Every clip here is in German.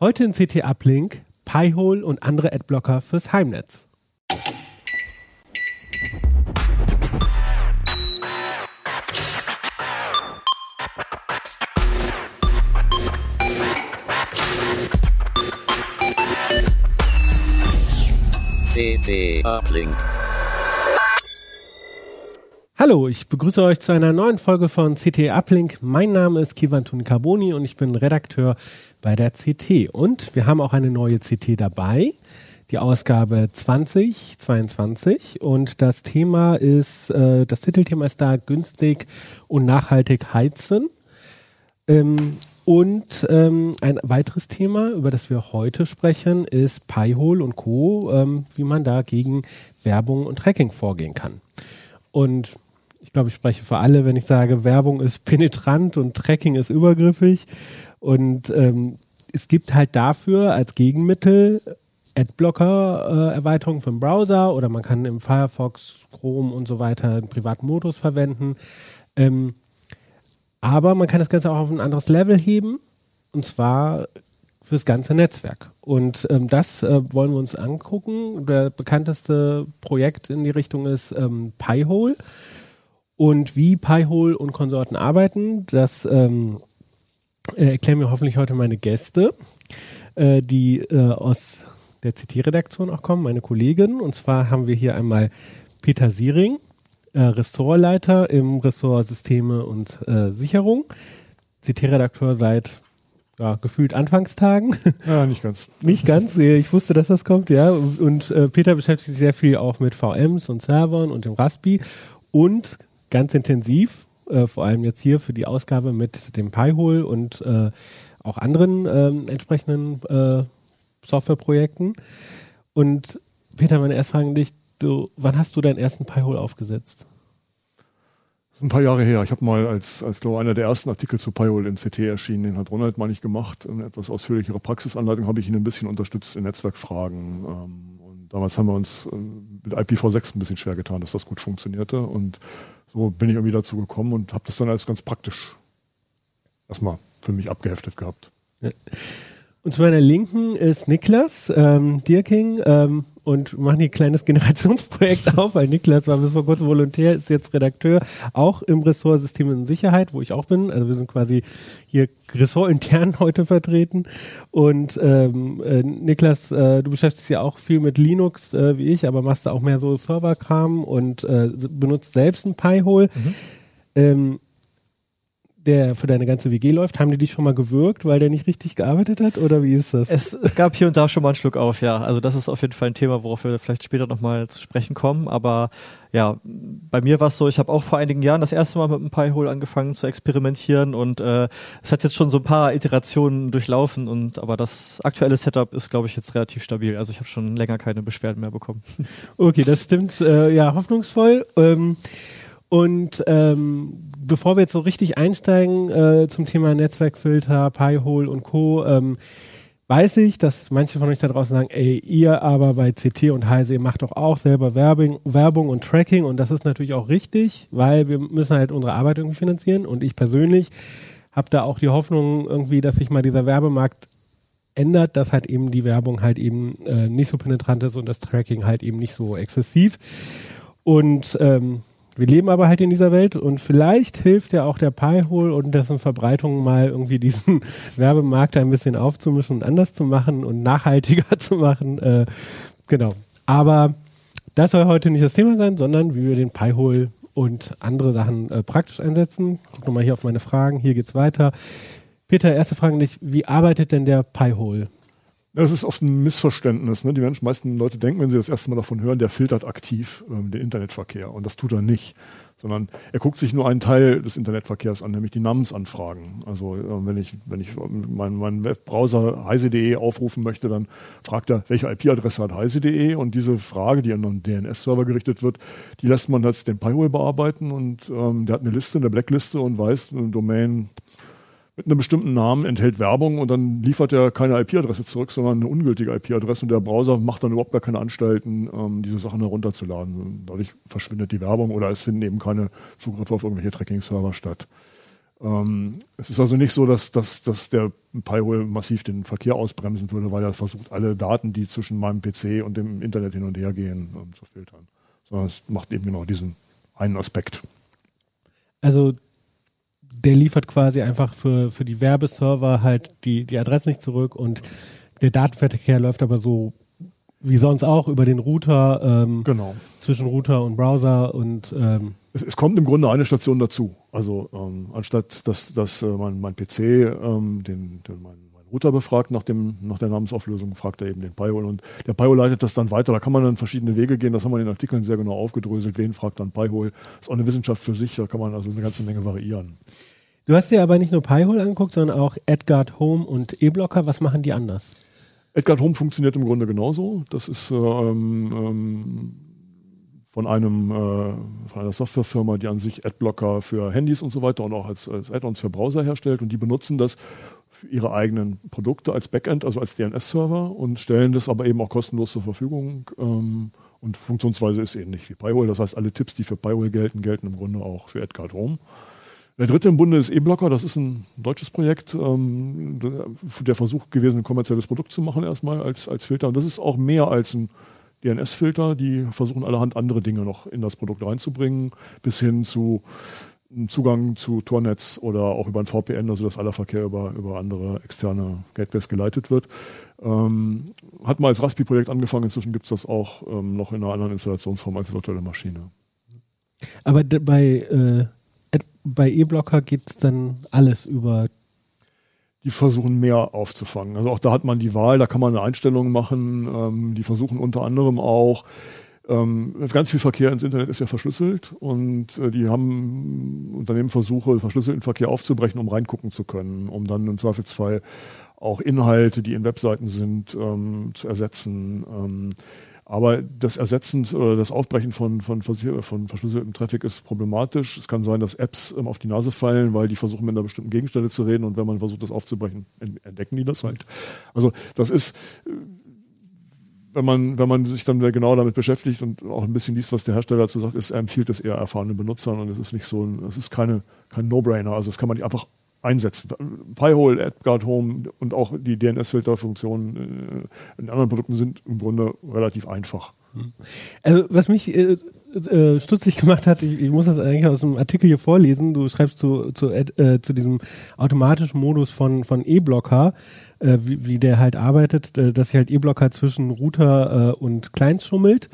Heute in CT Uplink, Pi-hole und andere Adblocker fürs Heimnetz. CT Uplink. Hallo, ich begrüße euch zu einer neuen Folge von CT Uplink. Mein Name ist Kivantun Carboni und ich bin Redakteur bei der CT. Und wir haben auch eine neue CT dabei, die Ausgabe 2022. Und das Thema ist, äh, das Titelthema ist da günstig und nachhaltig heizen. Ähm, und ähm, ein weiteres Thema, über das wir heute sprechen, ist Pi-hole und Co., ähm, wie man da gegen Werbung und Tracking vorgehen kann. Und ich glaube, ich spreche für alle, wenn ich sage, Werbung ist penetrant und Tracking ist übergriffig. Und ähm, es gibt halt dafür als Gegenmittel Adblocker-Erweiterungen äh, für den Browser oder man kann im Firefox, Chrome und so weiter einen privaten Modus verwenden. Ähm, aber man kann das Ganze auch auf ein anderes Level heben und zwar fürs ganze Netzwerk. Und ähm, das äh, wollen wir uns angucken. Der bekannteste Projekt in die Richtung ist ähm, Pi-hole. Und wie Pi-hole und Konsorten arbeiten, das ähm, äh, erklären mir hoffentlich heute meine Gäste, äh, die äh, aus der CT-Redaktion auch kommen, meine Kollegin. Und zwar haben wir hier einmal Peter Siering, äh, Ressortleiter im Ressort Systeme und äh, Sicherung, CT-Redakteur seit ja, gefühlt Anfangstagen. Ja, nicht ganz. nicht ganz. Ich wusste, dass das kommt, ja. Und äh, Peter beschäftigt sich sehr viel auch mit VMs und Servern und dem Raspi und ganz intensiv, äh, vor allem jetzt hier für die Ausgabe mit dem Pi-hole und äh, auch anderen ähm, entsprechenden äh, Softwareprojekten. Und Peter, meine erste Frage an dich, du, wann hast du deinen ersten Pi-hole aufgesetzt? Das ist ein paar Jahre her. Ich habe mal als, als glaube einer der ersten Artikel zu Pi-hole in CT erschienen, den hat Ronald mal nicht gemacht. Eine etwas ausführlichere Praxisanleitung habe ich ihn ein bisschen unterstützt in Netzwerkfragen. Ähm, damals haben wir uns äh, mit IPv6 ein bisschen schwer getan, dass das gut funktionierte. Und so bin ich irgendwie dazu gekommen und habe das dann als ganz praktisch erstmal für mich abgeheftet gehabt. Ja. Und zu meiner Linken ist Niklas ähm, Dierking ähm, und machen hier ein kleines Generationsprojekt auf, weil Niklas war bis vor kurzem Volontär, ist jetzt Redakteur, auch im Ressort Systeme und Sicherheit, wo ich auch bin. Also wir sind quasi hier ressortintern heute vertreten. Und ähm, äh, Niklas, äh, du beschäftigst dich ja auch viel mit Linux äh, wie ich, aber machst da auch mehr so Serverkram und äh, benutzt selbst ein Pi-hole. Mhm. Ähm, der für deine ganze WG läuft, haben die dich schon mal gewürgt, weil der nicht richtig gearbeitet hat oder wie ist das? Es, es gab hier und da schon mal einen Schluck auf, ja. Also das ist auf jeden Fall ein Thema, worauf wir vielleicht später nochmal zu sprechen kommen. Aber ja, bei mir war es so, ich habe auch vor einigen Jahren das erste Mal mit einem Pi-Hole angefangen zu experimentieren und äh, es hat jetzt schon so ein paar Iterationen durchlaufen und aber das aktuelle Setup ist, glaube ich, jetzt relativ stabil. Also ich habe schon länger keine Beschwerden mehr bekommen. Okay, das stimmt äh, ja hoffnungsvoll. Ähm, und ähm, bevor wir jetzt so richtig einsteigen äh, zum Thema Netzwerkfilter, Pi-hole und Co., ähm, weiß ich, dass manche von euch da draußen sagen, ey, ihr aber bei CT und Heise, macht doch auch selber Werbung, Werbung und Tracking und das ist natürlich auch richtig, weil wir müssen halt unsere Arbeit irgendwie finanzieren und ich persönlich habe da auch die Hoffnung irgendwie, dass sich mal dieser Werbemarkt ändert, dass halt eben die Werbung halt eben äh, nicht so penetrant ist und das Tracking halt eben nicht so exzessiv. Und ähm, wir leben aber halt in dieser Welt und vielleicht hilft ja auch der Pi-Hole und dessen Verbreitung mal irgendwie diesen Werbemarkt ein bisschen aufzumischen und anders zu machen und nachhaltiger zu machen. Äh, genau. Aber das soll heute nicht das Thema sein, sondern wie wir den Pi-Hole und andere Sachen äh, praktisch einsetzen. Guck nochmal hier auf meine Fragen. Hier geht's weiter. Peter, erste Frage an dich. Wie arbeitet denn der Pi-Hole? Das ist oft ein Missverständnis. Ne? Die Menschen, meisten Leute denken, wenn sie das erste Mal davon hören, der filtert aktiv ähm, den Internetverkehr. Und das tut er nicht. Sondern er guckt sich nur einen Teil des Internetverkehrs an, nämlich die Namensanfragen. Also äh, wenn ich, wenn ich meinen mein Webbrowser heise.de aufrufen möchte, dann fragt er, welche IP-Adresse hat heise.de? Und diese Frage, die an einen DNS-Server gerichtet wird, die lässt man als den Pi-Hole bearbeiten. Und ähm, der hat eine Liste, eine Blackliste und weiß, eine Domain mit einem bestimmten Namen enthält Werbung und dann liefert er keine IP-Adresse zurück, sondern eine ungültige IP-Adresse und der Browser macht dann überhaupt gar keine Anstalten, ähm, diese Sachen herunterzuladen. dadurch verschwindet die Werbung oder es finden eben keine Zugriffe auf irgendwelche Tracking-Server statt. Ähm, es ist also nicht so, dass, dass, dass der Pi-hole massiv den Verkehr ausbremsen würde, weil er versucht, alle Daten, die zwischen meinem PC und dem Internet hin und her gehen, ähm, zu filtern. Sondern es macht eben genau diesen einen Aspekt. Also der liefert quasi einfach für, für die Werbeserver halt die, die Adresse nicht zurück und der Datenverkehr läuft aber so wie sonst auch über den Router ähm, Genau. zwischen Router und Browser und ähm, Es, es kommt im Grunde eine Station dazu. Also ähm, anstatt dass, dass äh, mein, mein PC ähm, den, den mein, mein Router befragt nach, dem, nach der Namensauflösung, fragt er eben den Pi-hole und der Pi-hole leitet das dann weiter. Da kann man dann verschiedene Wege gehen. Das haben wir in den Artikeln sehr genau aufgedröselt. Wen fragt dann Pi-hole? Das ist auch eine Wissenschaft für sich. Da kann man also eine ganze Menge variieren. du hast dir aber nicht nur Pi-hole angeguckt, sondern auch Edgard Home und E-Blocker. Was machen die anders? Edgard Home funktioniert im Grunde genauso. Das ist ähm, ähm, von einem äh, von einer Softwarefirma, die an sich Adblocker für Handys und so weiter und auch als, als Add-ons für Browser herstellt und die benutzen das ihre eigenen Produkte als Backend, also als DNS-Server und stellen das aber eben auch kostenlos zur Verfügung. Ähm, und Funktionsweise ist ähnlich wie Pi-hole. Das heißt, alle Tipps, die für Pi-hole gelten, gelten im Grunde auch für Edgard Home. Der dritte im Bunde ist E-Blocker. Das ist ein deutsches Projekt. Ähm, der Versuch gewesen, ein kommerzielles Produkt zu machen erstmal als, als Filter. Und das ist auch mehr als ein DNS-Filter. Die versuchen allerhand andere Dinge noch in das Produkt reinzubringen, bis hin zu einem Zugang zu Tornetz oder auch über ein VPN, also dass aller Verkehr über, über andere externe Gateways geleitet wird. Ähm, hat mal als Raspi-Projekt angefangen. Inzwischen gibt es das auch ähm, noch in einer anderen Installationsform als virtuelle Maschine. Aber bei, äh, bei E-Blocker geht's dann alles über die versuchen mehr aufzufangen. Also auch da hat man die Wahl, da kann man eine Einstellung machen. Ähm, die versuchen unter anderem auch, ähm, ganz viel Verkehr ins Internet ist ja verschlüsselt und äh, die haben Unternehmen Versuche, verschlüsselten Verkehr aufzubrechen, um reingucken zu können, um dann im Zweifelsfall auch Inhalte, die in Webseiten sind, ähm, zu ersetzen. Ähm, aber das Ersetzen oder das Aufbrechen von, von, von verschlüsseltem Traffic ist problematisch. Es kann sein, dass Apps ähm, auf die Nase fallen, weil die versuchen, mit einer bestimmten Gegenstelle zu reden und wenn man versucht, das aufzubrechen, en- entdecken die das halt. Also das ist, äh, wenn man, wenn man sich dann genau damit beschäftigt und auch ein bisschen liest, was der Hersteller dazu sagt, ist, er empfiehlt es eher erfahrenen Benutzern und es ist nicht so ein, es ist keine, kein No-Brainer. Also das kann man einfach einsetzen. Pi-hole, AdGuard Home und auch die DNS-Filterfunktionen äh, in anderen Produkten sind im Grunde relativ einfach. Also was mich äh, äh, stutzig gemacht hat, ich, ich muss das eigentlich aus dem Artikel hier vorlesen. Du schreibst zu, zu, äh, zu diesem automatischen Modus von, von E-Blocker, äh, wie, wie der halt arbeitet, äh, dass sich halt E-Blocker zwischen Router äh, und Clients schummelt.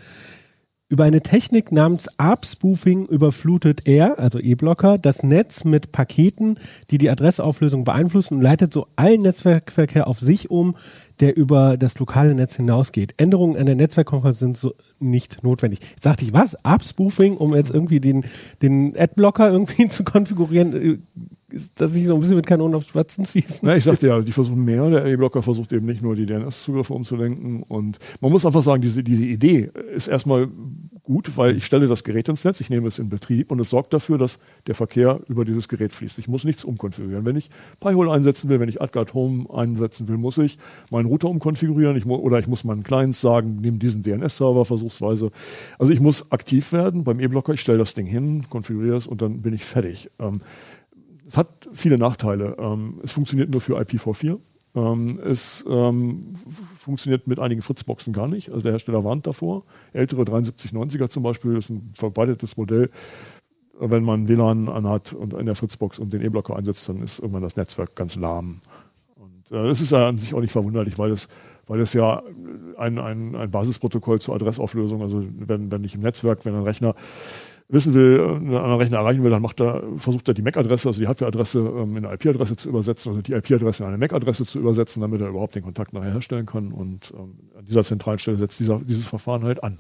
Über eine Technik namens ARP-Spoofing überflutet er, also E-Blocker, das Netz mit Paketen, die die Adressauflösung beeinflussen und leitet so allen Netzwerkverkehr auf sich um, der über das lokale Netz hinausgeht. Änderungen an der Netzwerkkonferenz sind so nicht notwendig. Jetzt dachte ich, was? ARP-Spoofing, um jetzt irgendwie den, den Adblocker irgendwie zu konfigurieren? Äh, Ist das nicht so ein bisschen mit Kanonen auf Spatzen schießen? Na, ich sagte ja, die versuchen mehr. Der E-Blocker versucht eben nicht nur die DNS-Zugriffe umzulenken. Und man muss einfach sagen, diese, diese Idee ist erstmal gut, weil ich stelle das Gerät ins Netz, ich nehme es in Betrieb und es sorgt dafür, dass der Verkehr über dieses Gerät fließt. Ich muss nichts umkonfigurieren. Wenn ich Pi-hole einsetzen will, wenn ich AdGuard Home einsetzen will, muss ich meinen Router umkonfigurieren ich oder ich muss meinen Clients sagen, nimm diesen DNS-Server versuchsweise. Also ich muss aktiv werden beim E-Blocker. Ich stelle das Ding hin, konfiguriere es und dann bin ich fertig. Ähm, es hat viele Nachteile. Ähm, es funktioniert nur für IPv4. Ähm, es ähm, funktioniert mit einigen Fritzboxen gar nicht. Also der Hersteller warnt davor. Ältere 7390er zum Beispiel ist ein verbreitetes Modell. Wenn man WLAN anhat und in der Fritzbox und den E-Blocker einsetzt, dann ist irgendwann das Netzwerk ganz lahm. Und äh, das ist ja an sich auch nicht verwunderlich, weil es, weil ja ein, ein, ein Basisprotokoll zur Adressauflösung, also wenn, wenn ich im Netzwerk, wenn ein Rechner wissen will, äh, einen anderen Rechner erreichen will, dann macht er, versucht er die MAC-Adresse, also die Hardware-Adresse ähm, in eine IP-Adresse zu übersetzen, also die IP-Adresse in eine MAC-Adresse zu übersetzen, damit er überhaupt den Kontakt nachher herstellen kann. Und ähm, an dieser zentralen Stelle setzt dieser, dieses Verfahren halt an.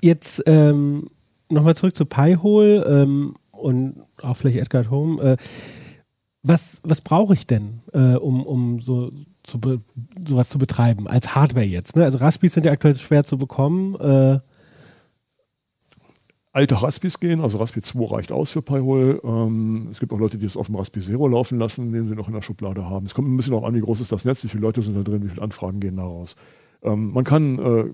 Jetzt ähm, nochmal zurück zu Pi-hole ähm, und auch vielleicht Edgard Home. Äh, was was brauche ich denn, äh, um, um so zu sowas zu betreiben, als Hardware jetzt? Ne? Also Raspis sind ja aktuell schwer zu bekommen. Äh, alte Raspis gehen, also Raspi 2 reicht aus für Pi-hole. Ähm, es gibt auch Leute, die es auf dem Raspi Zero laufen lassen, den sie noch in der Schublade haben. Es kommt ein bisschen auch an, wie groß ist das Netz, wie viele Leute sind da drin, wie viele Anfragen gehen da raus. Ähm, man kann, äh,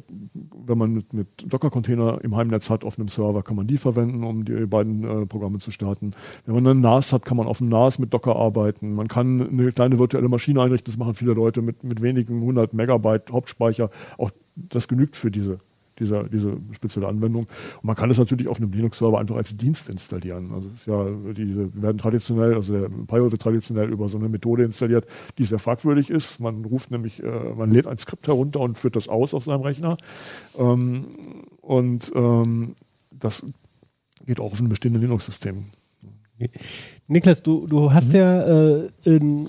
wenn man mit, mit Docker-Container im Heimnetz hat, auf einem Server, kann man die verwenden, um die beiden äh, Programme zu starten. Wenn man einen NAS hat, kann man auf dem NAS mit Docker arbeiten. Man kann eine kleine virtuelle Maschine einrichten, das machen viele Leute mit, mit wenigen 100 Megabyte Hauptspeicher. Auch das genügt für diese dieser, diese spezielle Anwendung. Und man kann es natürlich auf einem Linux-Server einfach als Dienst installieren. Also es ist ja, diese werden traditionell, also der Pyro wird traditionell über so eine Methode installiert, die sehr fragwürdig ist. Man ruft nämlich, äh, man lädt ein Skript herunter und führt das aus auf seinem Rechner. Ähm, und ähm, das geht auch auf einem bestehenden Linux-System. Niklas, du, du hast mhm. ja äh, in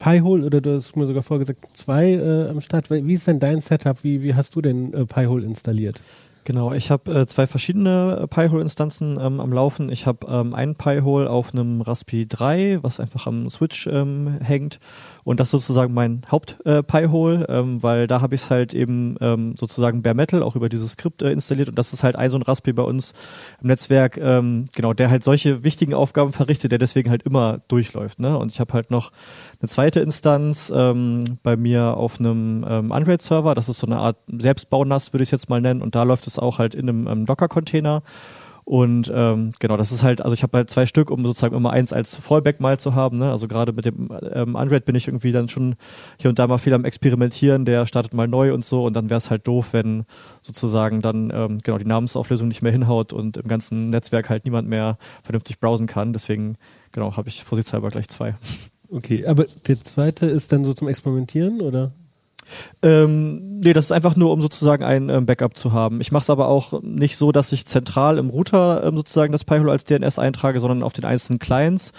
Pi-Hole oder du hast mir sogar vorgesagt, zwei äh, am Start. Wie ist denn dein Setup? Wie, wie hast du denn äh, Pi-Hole installiert? Genau, ich habe äh, zwei verschiedene äh, Pi-Hole-Instanzen ähm, am Laufen. Ich habe ähm, einen Pi-Hole auf einem Raspi 3, was einfach am Switch ähm, hängt. Und das ist sozusagen mein Haupt-Pi-Hole, äh, ähm, weil da habe ich es halt eben ähm, sozusagen bare metal auch über dieses Skript äh, installiert. Und das ist halt ein so ein Raspi bei uns im Netzwerk, ähm, genau, der halt solche wichtigen Aufgaben verrichtet, der deswegen halt immer durchläuft. Ne? Und ich habe halt noch eine zweite Instanz ähm, bei mir auf einem ähm, Android-Server. Das ist so eine Art Selbstbaunass, würde ich jetzt mal nennen. Und da läuft es auch halt in einem ähm, Docker-Container. Und ähm, genau, das ist halt, also ich habe halt zwei Stück, um sozusagen immer eins als Fallback mal zu haben. Ne? Also gerade mit dem ähm, Android bin ich irgendwie dann schon hier und da mal viel am Experimentieren, der startet mal neu und so und dann wäre es halt doof, wenn sozusagen dann ähm, genau die Namensauflösung nicht mehr hinhaut und im ganzen Netzwerk halt niemand mehr vernünftig browsen kann. Deswegen, genau, habe ich vorsichtshalber gleich zwei. Okay, aber der zweite ist dann so zum Experimentieren oder? Ähm, nee, das ist einfach nur, um sozusagen ein ähm, Backup zu haben. Ich mache es aber auch nicht so, dass ich zentral im Router ähm, sozusagen das Pi-Hole als DNS eintrage, sondern auf den einzelnen Clients.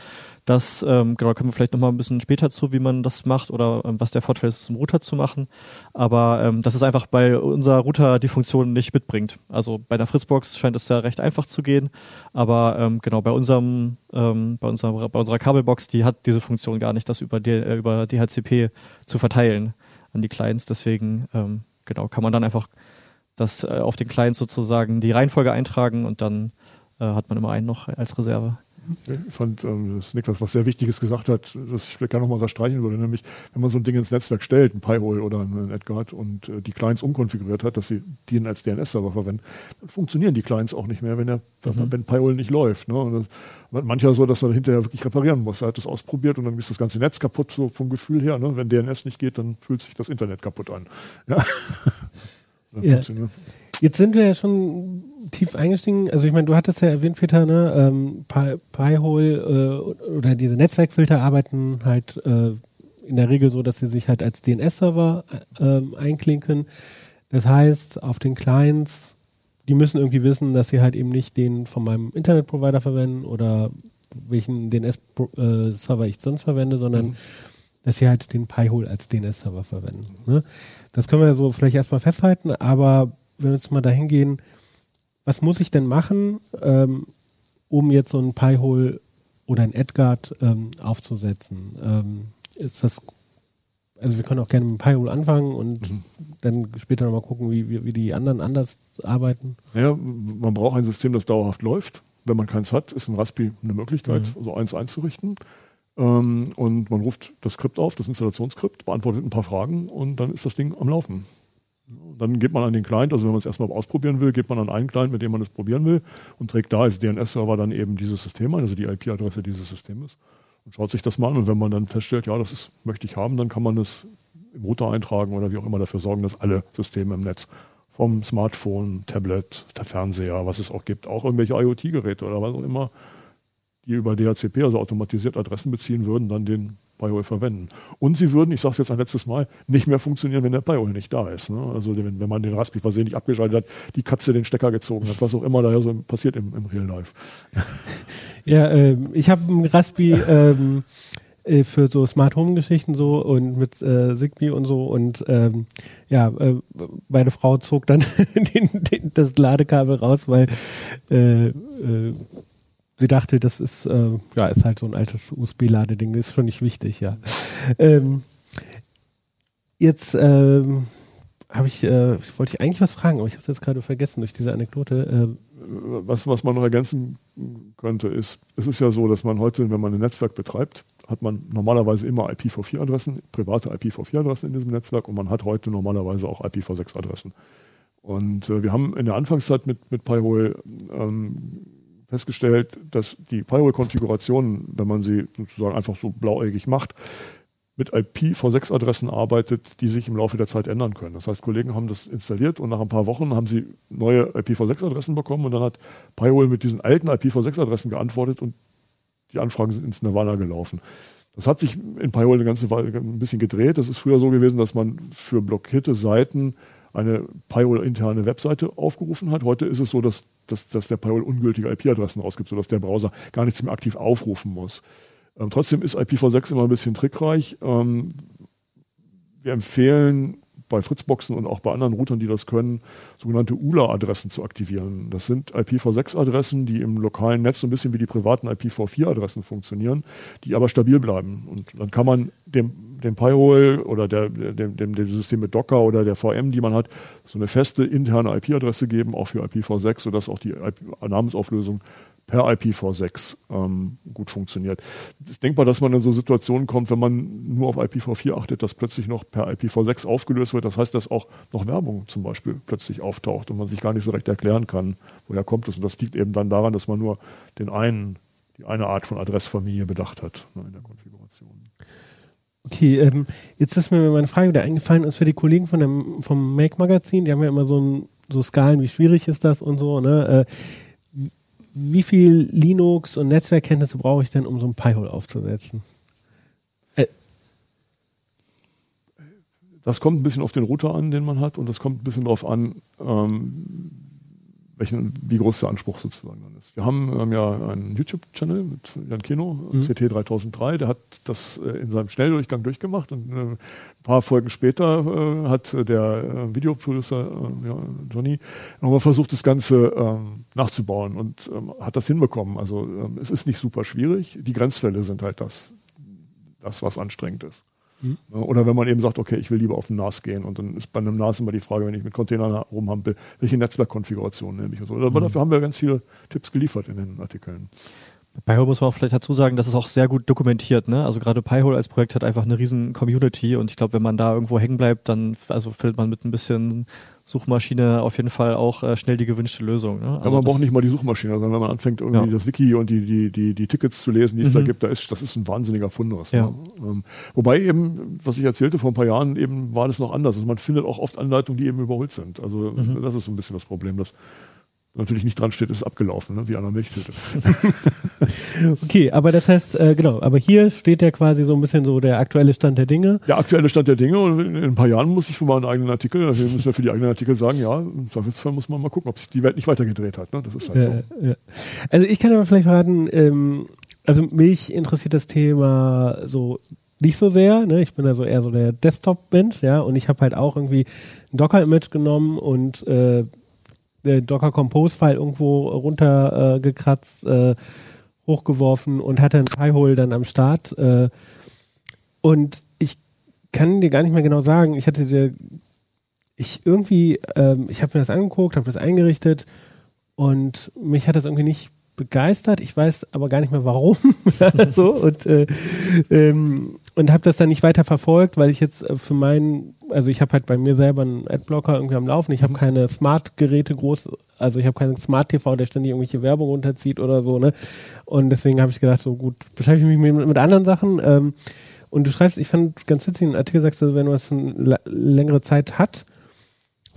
Das, ähm, genau, kommen wir vielleicht nochmal ein bisschen später zu, wie man das macht oder ähm, was der Vorteil ist, zum Router zu machen. Aber ähm, das ist einfach bei unser Router die Funktion nicht mitbringt. Also bei der Fritzbox scheint es ja recht einfach zu gehen. Aber ähm, genau, bei unserem, ähm, bei unserer, bei unserer Kabelbox, die hat diese Funktion gar nicht, das über, D, äh, über DHCP zu verteilen an die Clients. Deswegen, ähm, genau, kann man dann einfach das äh, auf den Clients sozusagen die Reihenfolge eintragen und dann äh, hat man immer einen noch als Reserve. Ich fand, ähm, dass Niklas was sehr Wichtiges gesagt hat, das ich vielleicht gerne nochmal unterstreichen würde, nämlich, wenn man so ein Ding ins Netzwerk stellt, ein Pi-Hole oder ein Edgard und äh, die Clients umkonfiguriert hat, dass sie die als DNS-Server verwenden, dann funktionieren die Clients auch nicht mehr, wenn der, mhm. wenn Pi-Hole nicht läuft. Ne? Das, mancher so, dass man hinterher wirklich reparieren muss. Er hat das ausprobiert und dann ist das ganze Netz kaputt, so vom Gefühl her. Ne? Wenn DNS nicht geht, dann fühlt sich das Internet kaputt an. Ja. ja. Jetzt sind wir ja schon tief eingestiegen. Also ich meine, du hattest ja erwähnt, Peter, ne, ähm, Pi-Hole äh, oder diese Netzwerkfilter arbeiten halt äh, in der Regel so, dass sie sich halt als DNS-Server äh, einklinken. Das heißt, auf den Clients, die müssen irgendwie wissen, dass sie halt eben nicht den von meinem Internetprovider verwenden oder welchen DNS-Server ich sonst verwende, sondern mhm. dass sie halt den Pi-Hole als DNS-Server verwenden. Ne? Das können wir so vielleicht erstmal festhalten, aber wenn wir jetzt mal dahin gehen, was muss ich denn machen, ähm, um jetzt so ein Pi-Hole oder ein Edgard ähm, aufzusetzen? Ähm, ist das, also wir können auch gerne mit dem Pi-Hole anfangen und mhm. dann später nochmal gucken, wie, wie, wie, die anderen anders arbeiten. Ja, man braucht ein System, das dauerhaft läuft. Wenn man keins hat, ist ein Raspi eine Möglichkeit, mhm. so eins einzurichten. Ähm, und man ruft das Skript auf, das Installationsskript, beantwortet ein paar Fragen und dann ist das Ding am Laufen. Dann geht man an den Client, also wenn man es erstmal ausprobieren will, geht man an einen Client, mit dem man es probieren will und trägt da als DNS-Server dann eben dieses System ein, also die IP-Adresse dieses Systems und schaut sich das mal an. Und wenn man dann feststellt, ja, das ist, möchte ich haben, dann kann man das im Router eintragen oder wie auch immer dafür sorgen, dass alle Systeme im Netz vom Smartphone, Tablet, Fernseher, was es auch gibt, auch irgendwelche IoT-Geräte oder was auch immer, die über DHCP, also automatisiert Adressen beziehen würden, dann den PyHole verwenden. Und sie würden, ich sage es jetzt ein letztes Mal, nicht mehr funktionieren, wenn der PyHole nicht da ist. Ne? Also wenn, wenn, man den Raspi versehentlich abgeschaltet hat, die Katze den Stecker gezogen hat, was auch immer da so passiert im, im Real Life. Ja, äh, ich habe einen Raspi ähm, äh, für so Smart Home Geschichten so und mit äh, Zigbee und so und ähm, ja, äh, meine Frau zog dann den, den, das Ladekabel raus, weil äh, äh, sie dachte, das ist, äh, ja, ist halt so ein altes USB-Ladeding, ist schon nicht wichtig, ja. Ähm, jetzt ähm, habe ich, äh, wollte ich eigentlich was fragen, aber ich habe es jetzt gerade vergessen durch diese Anekdote. Äh, was, was man noch ergänzen könnte, ist, es ist ja so, dass man heute, wenn man ein Netzwerk betreibt, hat man normalerweise immer IPv4-Adressen, private IPv4-Adressen in diesem Netzwerk und man hat heute normalerweise auch IPv6-Adressen. Und äh, wir haben in der Anfangszeit mit, mit Pi-hole ähm, festgestellt, dass die Firewall-Konfiguration, wenn man sie sozusagen einfach so blauäugig macht, mit IPv6-Adressen arbeitet, die sich im Laufe der Zeit ändern können. Das heißt, Kollegen haben das installiert und nach ein paar Wochen haben sie neue IPv6-Adressen bekommen und dann hat Firewall mit diesen alten IPv6-Adressen geantwortet und die Anfragen sind ins Nirvana gelaufen. Das hat sich in Firewall eine ganze Weile ein bisschen gedreht. Das ist früher so gewesen, dass man für blockierte Seiten eine Firewall-interne Webseite aufgerufen hat. Heute ist es so, dass, dass, dass der Firewall ungültige IP-Adressen rausgibt, sodass der Browser gar nichts mehr aktiv aufrufen muss. Ähm, trotzdem ist IPv6 immer ein bisschen trickreich. Ähm, wir empfehlen bei Fritzboxen und auch bei anderen Routern, die das können, sogenannte ULA-Adressen zu aktivieren. Das sind IPv6-Adressen, die im lokalen Netz so ein bisschen wie die privaten IPv4-Adressen funktionieren, die aber stabil bleiben. Und dann kann man dem dem Pi-hole oder der, dem, dem, dem System mit Docker oder der VM, die man hat, so eine feste interne IP-Adresse geben, auch für IPv6, sodass auch die IP Namensauflösung per IPv6 ähm, gut funktioniert. Es ist denkbar, dass man in so Situationen kommt, wenn man nur auf IPv4 achtet, dass plötzlich noch per IPv6 aufgelöst wird. Das heißt, dass auch noch Werbung zum Beispiel plötzlich auftaucht und man sich gar nicht so recht erklären kann, woher kommt es. Und das liegt eben dann daran, dass man nur den einen, die eine Art von Adressfamilie bedacht hat ne, in der Konfiguration. Okay, ähm, jetzt ist mir meine Frage wieder eingefallen, ist für die Kollegen von dem, vom Make-Magazin, die haben ja immer so, ein, so Skalen, wie schwierig ist das und so, ne? Äh, wie viel Linux und Netzwerkkenntnisse brauche ich denn, um so ein Pi-Hole aufzusetzen? Äh. Das kommt ein bisschen auf den Router an, den man hat, und das kommt ein bisschen darauf an, ähm, welchen, wie groß der Anspruch sozusagen dann ist. Wir haben ähm, ja einen YouTube-Channel mit Jan Keno, mhm. CT3003, der hat das äh, in seinem Schnelldurchgang durchgemacht und äh, ein paar Folgen später äh, hat der Videoproducer ja, Johnny nochmal versucht, das Ganze ähm, nachzubauen und ähm, hat das hinbekommen. Also ähm, es ist nicht super schwierig, die Grenzfälle sind halt das, das was anstrengend ist. Mhm. Oder wenn man eben sagt, okay, ich will lieber auf den NAS gehen und dann ist bei einem NAS immer die Frage, wenn ich mit Containern rumhampel, welche Netzwerkkonfiguration nehme ich und so. Aber mhm. dafür haben wir ganz viele Tipps geliefert in den Artikeln. Pi-hole muss man auch vielleicht dazu sagen, das ist auch sehr gut dokumentiert. Ne? Also gerade Pi-hole als Projekt hat einfach eine riesen Community und ich glaube, wenn man da irgendwo hängen bleibt, dann also findet man mit ein bisschen Suchmaschine auf jeden Fall auch äh, schnell die gewünschte Lösung. Ne? Also ja, man braucht nicht mal die Suchmaschine, sondern wenn man anfängt, irgendwie ja. das Wiki und die, die, die, die Tickets zu lesen, die es mhm. da gibt, da ist, das ist ein wahnsinniger Fundus. Ja. Ne? Ähm, wobei eben, was ich erzählte vor ein paar Jahren, eben war das noch anders. Also man findet auch oft Anleitungen, die eben überholt sind. Also mhm. das ist so ein bisschen das Problem, dass natürlich nicht dran steht, ist abgelaufen, ne? wie an einer Milchtüte. okay, aber das heißt, äh, genau, aber hier steht ja quasi so ein bisschen so der aktuelle Stand der Dinge. Der aktuelle Stand der Dinge und in, ein paar Jahren muss ich für meinen eigenen Artikel, also müssen wir für die eigenen Artikel sagen, ja, im Zweifelsfall muss man mal gucken, ob sich die Welt nicht weitergedreht hat. Ne? Das ist halt ja, so. Ja. Also ich kann aber vielleicht raten, ähm, also mich interessiert das Thema so nicht so sehr. Ne? Ich bin also eher so der Desktop-Mensch, ja, und ich habe halt auch irgendwie ein Docker-Image genommen und äh, äh, Docker Compose File irgendwo runtergekratzt, äh, äh, hochgeworfen und hatte ein Pi-Hole dann am Start. Äh, und ich kann dir gar nicht mehr genau sagen, ich hatte dir, ich irgendwie, ähm, ich habe mir das angeguckt, habe das eingerichtet und mich hat das irgendwie nicht begeistert. Ich weiß aber gar nicht mehr warum. so und äh, ähm, und habe das dann nicht weiter verfolgt, weil ich jetzt äh, für meinen, also ich habe halt bei mir selber einen Adblocker irgendwie am Laufen. Ich habe mhm. keine Smart-Geräte groß, also ich habe keinen Smart-TV, der ständig irgendwelche Werbung runterzieht oder so, ne? Und deswegen habe ich gedacht, so gut, beschäftige ich mich mit, mit anderen Sachen. Ähm, und du schreibst, ich fand ganz witzig, einen Artikel sagst du, wenn du es eine längere Zeit hat,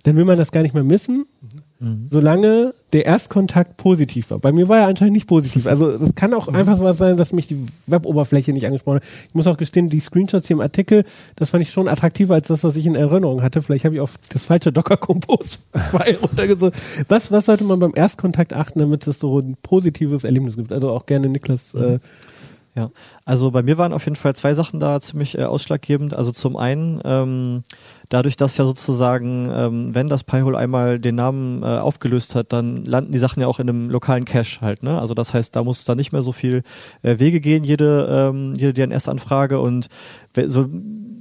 dann will man das gar nicht mehr missen. Mhm Mhm. solange der Erstkontakt positiv war. Bei mir war er anscheinend nicht positiv. Also es kann auch mhm. einfach so was sein, dass mich die Weboberfläche nicht angesprochen hat. Ich muss auch gestehen, die Screenshots hier im Artikel, das fand ich schon attraktiver als das, was ich in Erinnerung hatte. Vielleicht habe ich auf das falsche Docker Compose File runtergezogen. Was, was sollte man beim Erstkontakt achten, damit es so ein positives Erlebnis gibt? Also auch gerne Niklas. Äh, Ja, also bei mir waren auf jeden Fall zwei Sachen da ziemlich äh, ausschlaggebend. Also zum einen, ähm, dadurch, dass ja sozusagen, ähm, wenn das Pi-Hole einmal den Namen äh, aufgelöst hat, dann landen die Sachen ja auch in einem lokalen Cache halt. Ne? Also das heißt, da muss es dann nicht mehr so viel äh, Wege gehen, jede, ähm, jede DNS-Anfrage und so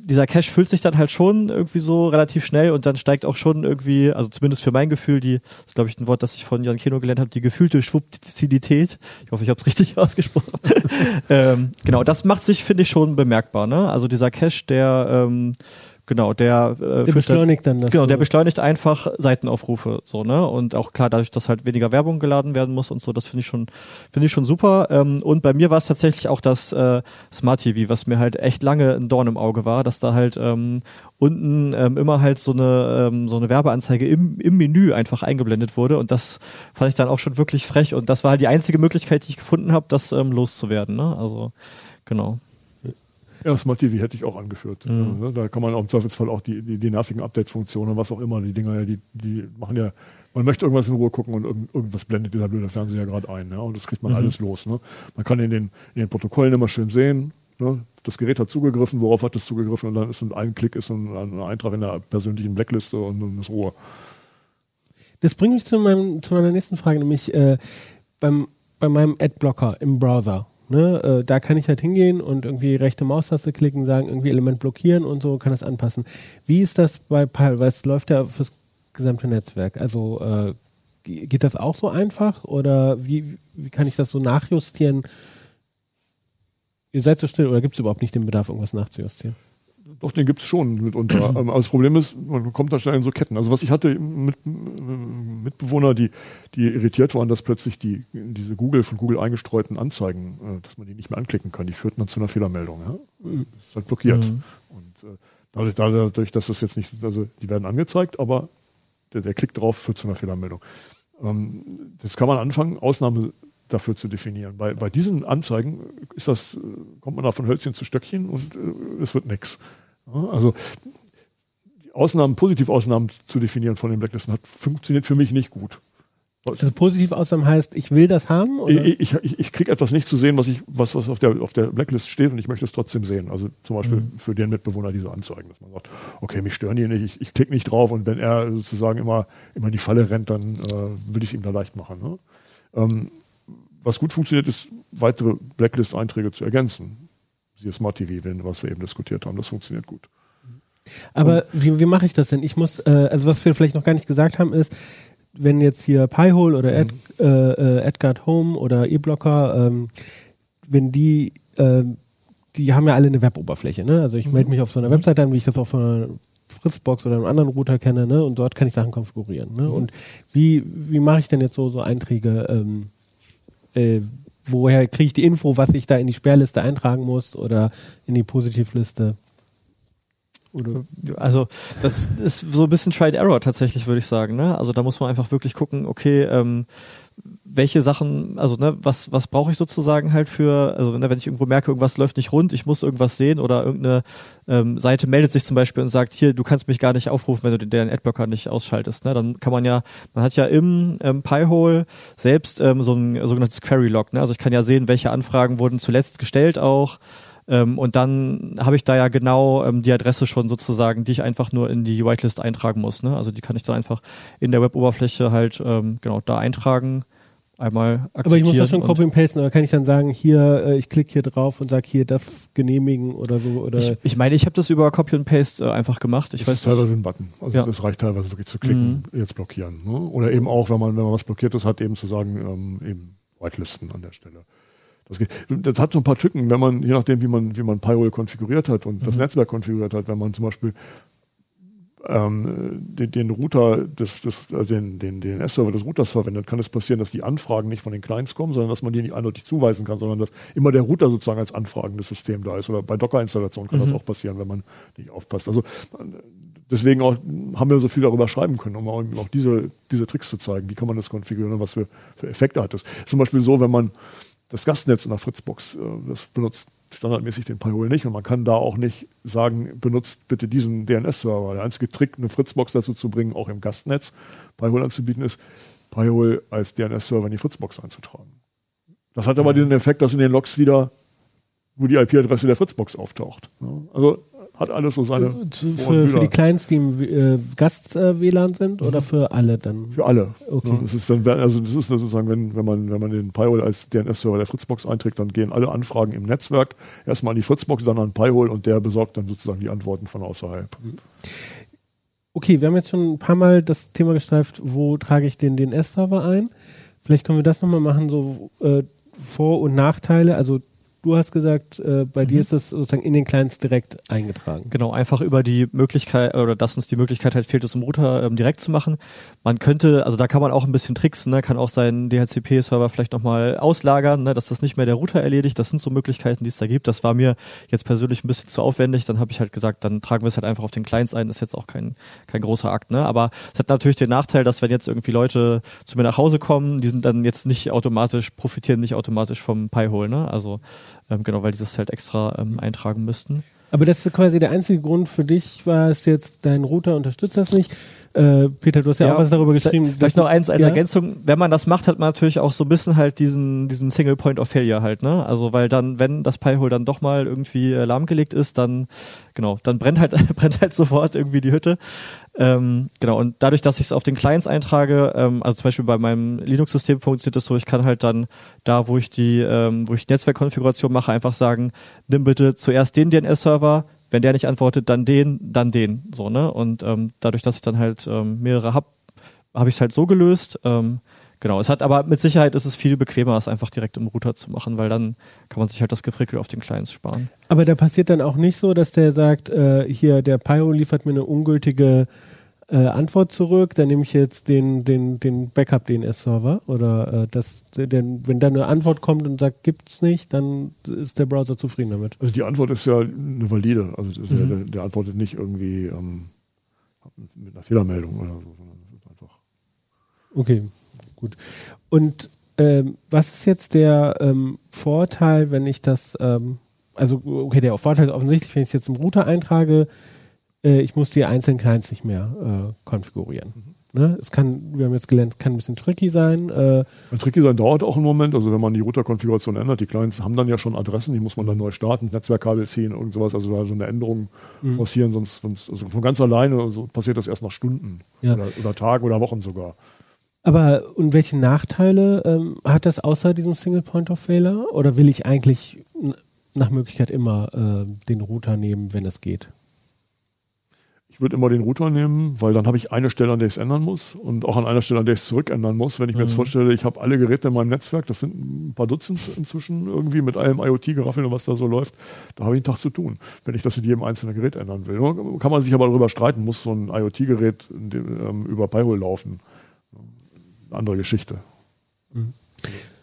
dieser Cache füllt sich dann halt schon irgendwie so relativ schnell und dann steigt auch schon irgendwie, also zumindest für mein Gefühl, die, das ist glaube ich ein Wort, das ich von Jan Keno gelernt habe, die gefühlte Schwupptizidität. Ich hoffe, ich habe es richtig ausgesprochen. ähm, genau, das macht sich, finde ich, schon bemerkbar. Ne? Also dieser Cache, der ähm, Genau, der, äh, der beschleunigt dann das. Genau, so. der beschleunigt einfach Seitenaufrufe, so, ne? Und auch klar, dadurch, dass halt weniger Werbung geladen werden muss und so, das finde ich schon, finde ich schon super. Ähm, und bei mir war es tatsächlich auch das äh, Smart TV, was mir halt echt lange ein Dorn im Auge war, dass da halt ähm, unten ähm, immer halt so eine, ähm, so eine Werbeanzeige im, im Menü einfach eingeblendet wurde. Und das fand ich dann auch schon wirklich frech. Und das war halt die einzige Möglichkeit, die ich gefunden habe, das ähm, loszuwerden, ne? Also, genau. Ja, Smart TV hätte ich auch angeführt. Mhm. Ja, da kann man auch im Zweifelsfall auch die, die, die nervigen Update-Funktionen, was auch immer, die Dinger, die, die machen ja, man möchte irgendwas in Ruhe gucken und irgend, irgendwas blendet dieser blöde Fernseher gerade ein. Ja, und das kriegt man mhm. alles los. Ne? Man kann in den, in den Protokollen immer schön sehen, ne? das Gerät hat zugegriffen, worauf hat es zugegriffen und dann ist mit einem Klick ist ein, ein Eintrag in der persönlichen Blackliste und dann ist Ruhe. Das bringt mich zu, meinem, zu meiner nächsten Frage, nämlich äh, beim, bei meinem Adblocker im Browser. Ne, äh, da kann ich halt hingehen und irgendwie rechte Maustaste klicken, sagen, irgendwie Element blockieren und so, kann das anpassen. Wie ist das bei Pile? Weil es läuft ja fürs gesamte Netzwerk. Also äh, geht das auch so einfach oder wie, wie kann ich das so nachjustieren? Ihr seid so still oder gibt es überhaupt nicht den Bedarf, irgendwas nachzujustieren? Doch, den gibt es schon mitunter. Aber das Problem ist, man kommt da schnell in so Ketten. Also was ich hatte mit Mitbewohner, die, die irritiert waren, dass plötzlich die, diese Google von Google eingestreuten Anzeigen, äh, dass man die nicht mehr anklicken kann, die führten dann zu einer Fehlermeldung. Ja? Das ist halt blockiert. Mhm. Und äh, dadurch, dadurch, dass das jetzt nicht, also die werden angezeigt, aber der, der Klick drauf führt zu einer Fehlermeldung. Ähm, jetzt kann man anfangen, Ausnahme dafür zu definieren. Bei, bei diesen Anzeigen ist das, äh, kommt man da von Hölzchen zu Stöckchen und äh, es wird nichts. Also Ausnahmen, Positivausnahmen zu definieren von den Blacklisten hat funktioniert für mich nicht gut. Also Positivausnahmen heißt, ich will das haben? Oder? Ich, ich, ich kriege etwas nicht zu sehen, was, ich, was, was auf, der, auf der Blacklist steht und ich möchte es trotzdem sehen. Also zum Beispiel mhm. für den Mitbewohner diese Anzeigen, dass man sagt, okay, mich stören die nicht, ich, ich klicke nicht drauf und wenn er sozusagen immer, immer in die Falle rennt, dann äh, will ich es ihm da leicht machen. Ne? Ähm, was gut funktioniert, ist, weitere Blacklist-Einträge zu ergänzen. Siehe Smart TV, was wir eben diskutiert haben, das funktioniert gut. Aber wie, wie mache ich das denn? Ich muss, äh, also was wir vielleicht noch gar nicht gesagt haben, ist, wenn jetzt hier Piehole oder Ed, mhm. äh, Edgard äh, Home oder eBlocker, ähm, wenn die, äh, die haben ja alle eine Weboberfläche, ne? Also ich mhm. melde mich auf so einer mhm. Webseite an, wie ich das auch von einer Fritzbox oder einem anderen Router kenne, ne? Und dort kann ich Sachen konfigurieren. Ne? Und wie, wie mache ich denn jetzt so, so Einträge? Ähm, äh, woher kriege ich die Info, was ich da in die Sperrliste eintragen muss oder in die Positivliste? Oder? Also das ist so ein bisschen Try and Error tatsächlich, würde ich sagen. Ne? Also da muss man einfach wirklich gucken, okay, ähm, welche Sachen, also ne, was, was brauche ich sozusagen halt für, also ne, wenn ich irgendwo merke, irgendwas läuft nicht rund, ich muss irgendwas sehen oder irgendeine ähm, Seite meldet sich zum Beispiel und sagt, hier, du kannst mich gar nicht aufrufen, wenn du den, den Adblocker nicht ausschaltest. Ne? Dann kann man ja, man hat ja im ähm, Pi-Hole selbst ähm, so ein sogenanntes Query-Log. Ne? Also ich kann ja sehen, welche Anfragen wurden zuletzt gestellt auch. Ähm, und dann habe ich da ja genau ähm, die Adresse schon sozusagen, die ich einfach nur in die Whitelist eintragen muss. Ne? Also die kann ich dann einfach in der Web-Oberfläche halt ähm, genau da eintragen. Einmal akzeptieren. Aber ich muss das schon copy and pasten, oder kann ich dann sagen, hier, äh, ich klicke hier drauf und sage hier das genehmigen oder so? Oder ich, ich meine, ich habe das über Copy and Paste äh, einfach gemacht. Ich das weiß ist teilweise ein Button. Also ja. das reicht teilweise wirklich zu klicken, mhm. jetzt blockieren. Ne? Oder eben auch, wenn man, wenn man was blockiert ist, hat eben zu sagen, ähm, eben Whitelisten an der Stelle. Das, das hat so ein paar Tücken, wenn man, je nachdem, wie man, wie man Pyrol konfiguriert hat und mhm. das Netzwerk konfiguriert hat, wenn man zum Beispiel ähm, den, den Router des, des äh, den, den DNS-Server des Routers verwendet, kann es passieren, dass die Anfragen nicht von den Clients kommen, sondern dass man die nicht eindeutig zuweisen kann, sondern dass immer der Router sozusagen als anfragendes System da ist. Oder bei Docker-Installationen kann mhm. das auch passieren, wenn man nicht aufpasst. Also deswegen auch, haben wir so viel darüber schreiben können, um auch diese, diese Tricks zu zeigen. Wie kann man das konfigurieren und was für, für Effekte hat das. Zum Beispiel so, wenn man das Gastnetz in der Fritzbox, äh, das benutzt standardmäßig den Pyhole nicht und man kann da auch nicht sagen, benutzt bitte diesen DNS-Server. Der einzige Trick, eine Fritzbox dazu zu bringen, auch im Gastnetz Pyhole anzubieten, ist, Pyhole als DNS-Server in die Fritzbox einzutragen. Das hat aber mhm. den Effekt, dass in den Logs wieder wo die IP-Adresse der Fritzbox auftaucht. Also hat alles so seine Äh, Für, für die Clients, die im äh, Gast-WLAN sind oder für alle dann? Für alle. Okay. Ja, das ist, wenn, wenn- also das ist sozusagen, wenn, wenn man, wenn man den Pi-Hole als DNS-Server der Fritzbox einträgt, dann gehen alle Anfragen im Netzwerk erstmal an die Fritzbox, dann an Pi-Hole und der besorgt dann sozusagen die Antworten von außerhalb. Okay, wir haben jetzt schon ein paar Mal das Thema gestreift, wo trage ich den DNS-Server ein? Vielleicht können wir das nochmal machen, so äh, Vor- und Nachteile. Also du hast gesagt, äh, bei dir ist das sozusagen in den Clients direkt eingetragen. Genau, einfach über die Möglichkeit, oder dass uns die Möglichkeit halt fehlt, es im Router ähm, direkt zu machen. Man könnte, also da kann man auch ein bisschen tricksen, ne? kann auch seinen DHCP-Server vielleicht nochmal auslagern, ne? dass das nicht mehr der Router erledigt. Das sind so Möglichkeiten, die es da gibt. Das war mir jetzt persönlich ein bisschen zu aufwendig. Dann habe ich halt gesagt, dann tragen wir es halt einfach auf den Clients ein. Das ist jetzt auch kein, kein großer Akt. Ne? Aber es hat natürlich den Nachteil, dass wenn jetzt irgendwie Leute zu mir nach Hause kommen, die sind dann jetzt nicht automatisch, profitieren nicht automatisch vom Pi-Hole. Ne? Also ähm, genau, weil die das halt extra ähm, eintragen müssten. Aber das ist quasi der einzige Grund für dich, war es jetzt, dein Router unterstützt das nicht. Äh, Peter, du hast ja, Ja, auch was darüber geschrieben. Vielleicht noch eins als ja? Ergänzung, wenn man das macht, hat man natürlich auch so ein bisschen halt diesen, diesen Single Point of Failure halt, ne? Also weil dann, wenn das Pi-Hole dann doch mal irgendwie äh, lahmgelegt ist, dann, genau, dann brennt halt, brennt halt sofort irgendwie die Hütte. Ähm, genau, und dadurch, dass ich es auf den Clients eintrage, ähm, also zum Beispiel bei meinem Linux-System funktioniert das so, ich kann halt dann da, wo ich die, ähm, wo ich die Netzwerkkonfiguration mache, einfach sagen, nimm bitte zuerst den DNS-Server, wenn der nicht antwortet, dann den, dann den, so, ne? Und ähm, dadurch, dass ich dann halt ähm, mehrere hab, habe ich es halt so gelöst. Ähm, genau, es hat aber mit Sicherheit ist es viel bequemer, es einfach direkt im Router zu machen, weil dann kann man sich halt das Gefrickel auf den Clients sparen. Aber da passiert dann auch nicht so, dass der sagt, äh, hier, der Pyro liefert mir eine ungültige äh, Antwort zurück, dann nehme ich jetzt den, den, den Backup-DNS-Server oder äh, das, denn, wenn da eine Antwort kommt und sagt, gibt's nicht, dann ist der Browser zufrieden damit. Also die Antwort ist ja eine valide. Also der, der, der antwortet nicht irgendwie ähm, mit einer Fehlermeldung oder so, sondern ist einfach. Okay, gut. Und ähm, was ist jetzt der ähm, Vorteil, wenn ich das, ähm, also okay, der Vorteil ist offensichtlich, wenn ich es jetzt im Router eintrage, äh, ich muss die einzelnen Clients nicht mehr äh, konfigurieren. Ne? Es kann, wir haben jetzt gelernt, kann ein bisschen tricky sein. Äh, Ein Tricky sein dauert auch einen Moment. Also wenn man die Router-Konfiguration ändert, die Clients haben dann ja schon Adressen, die muss man dann neu starten, Netzwerkkabel ziehen, irgend sowas. Also da so eine Änderung Mhm. forcieren, sonst, sonst also von ganz alleine also passiert das erst nach Stunden Ja. oder, oder Tagen oder Wochen sogar. aber und welche Nachteile ähm, hat das außer diesem Single Point of Failure? Oder will ich eigentlich nach Möglichkeit immer äh, den Router nehmen, wenn es geht? Ich würde immer den Router nehmen, weil dann habe ich eine Stelle, an der ich es ändern muss und auch an einer Stelle, an der ich es zurückändern muss. Wenn ich mir jetzt Mhm. vorstelle, ich habe alle Geräte in meinem Netzwerk, das sind ein paar Dutzend inzwischen irgendwie mit allem IoT-Geraffel und was da so läuft, da habe ich einen Tag zu tun, wenn ich das in jedem einzelnen Gerät ändern will. Kann man sich aber darüber streiten, muss so ein IoT-Gerät ähm, über Pi-hole laufen. Eine andere Geschichte. Mhm.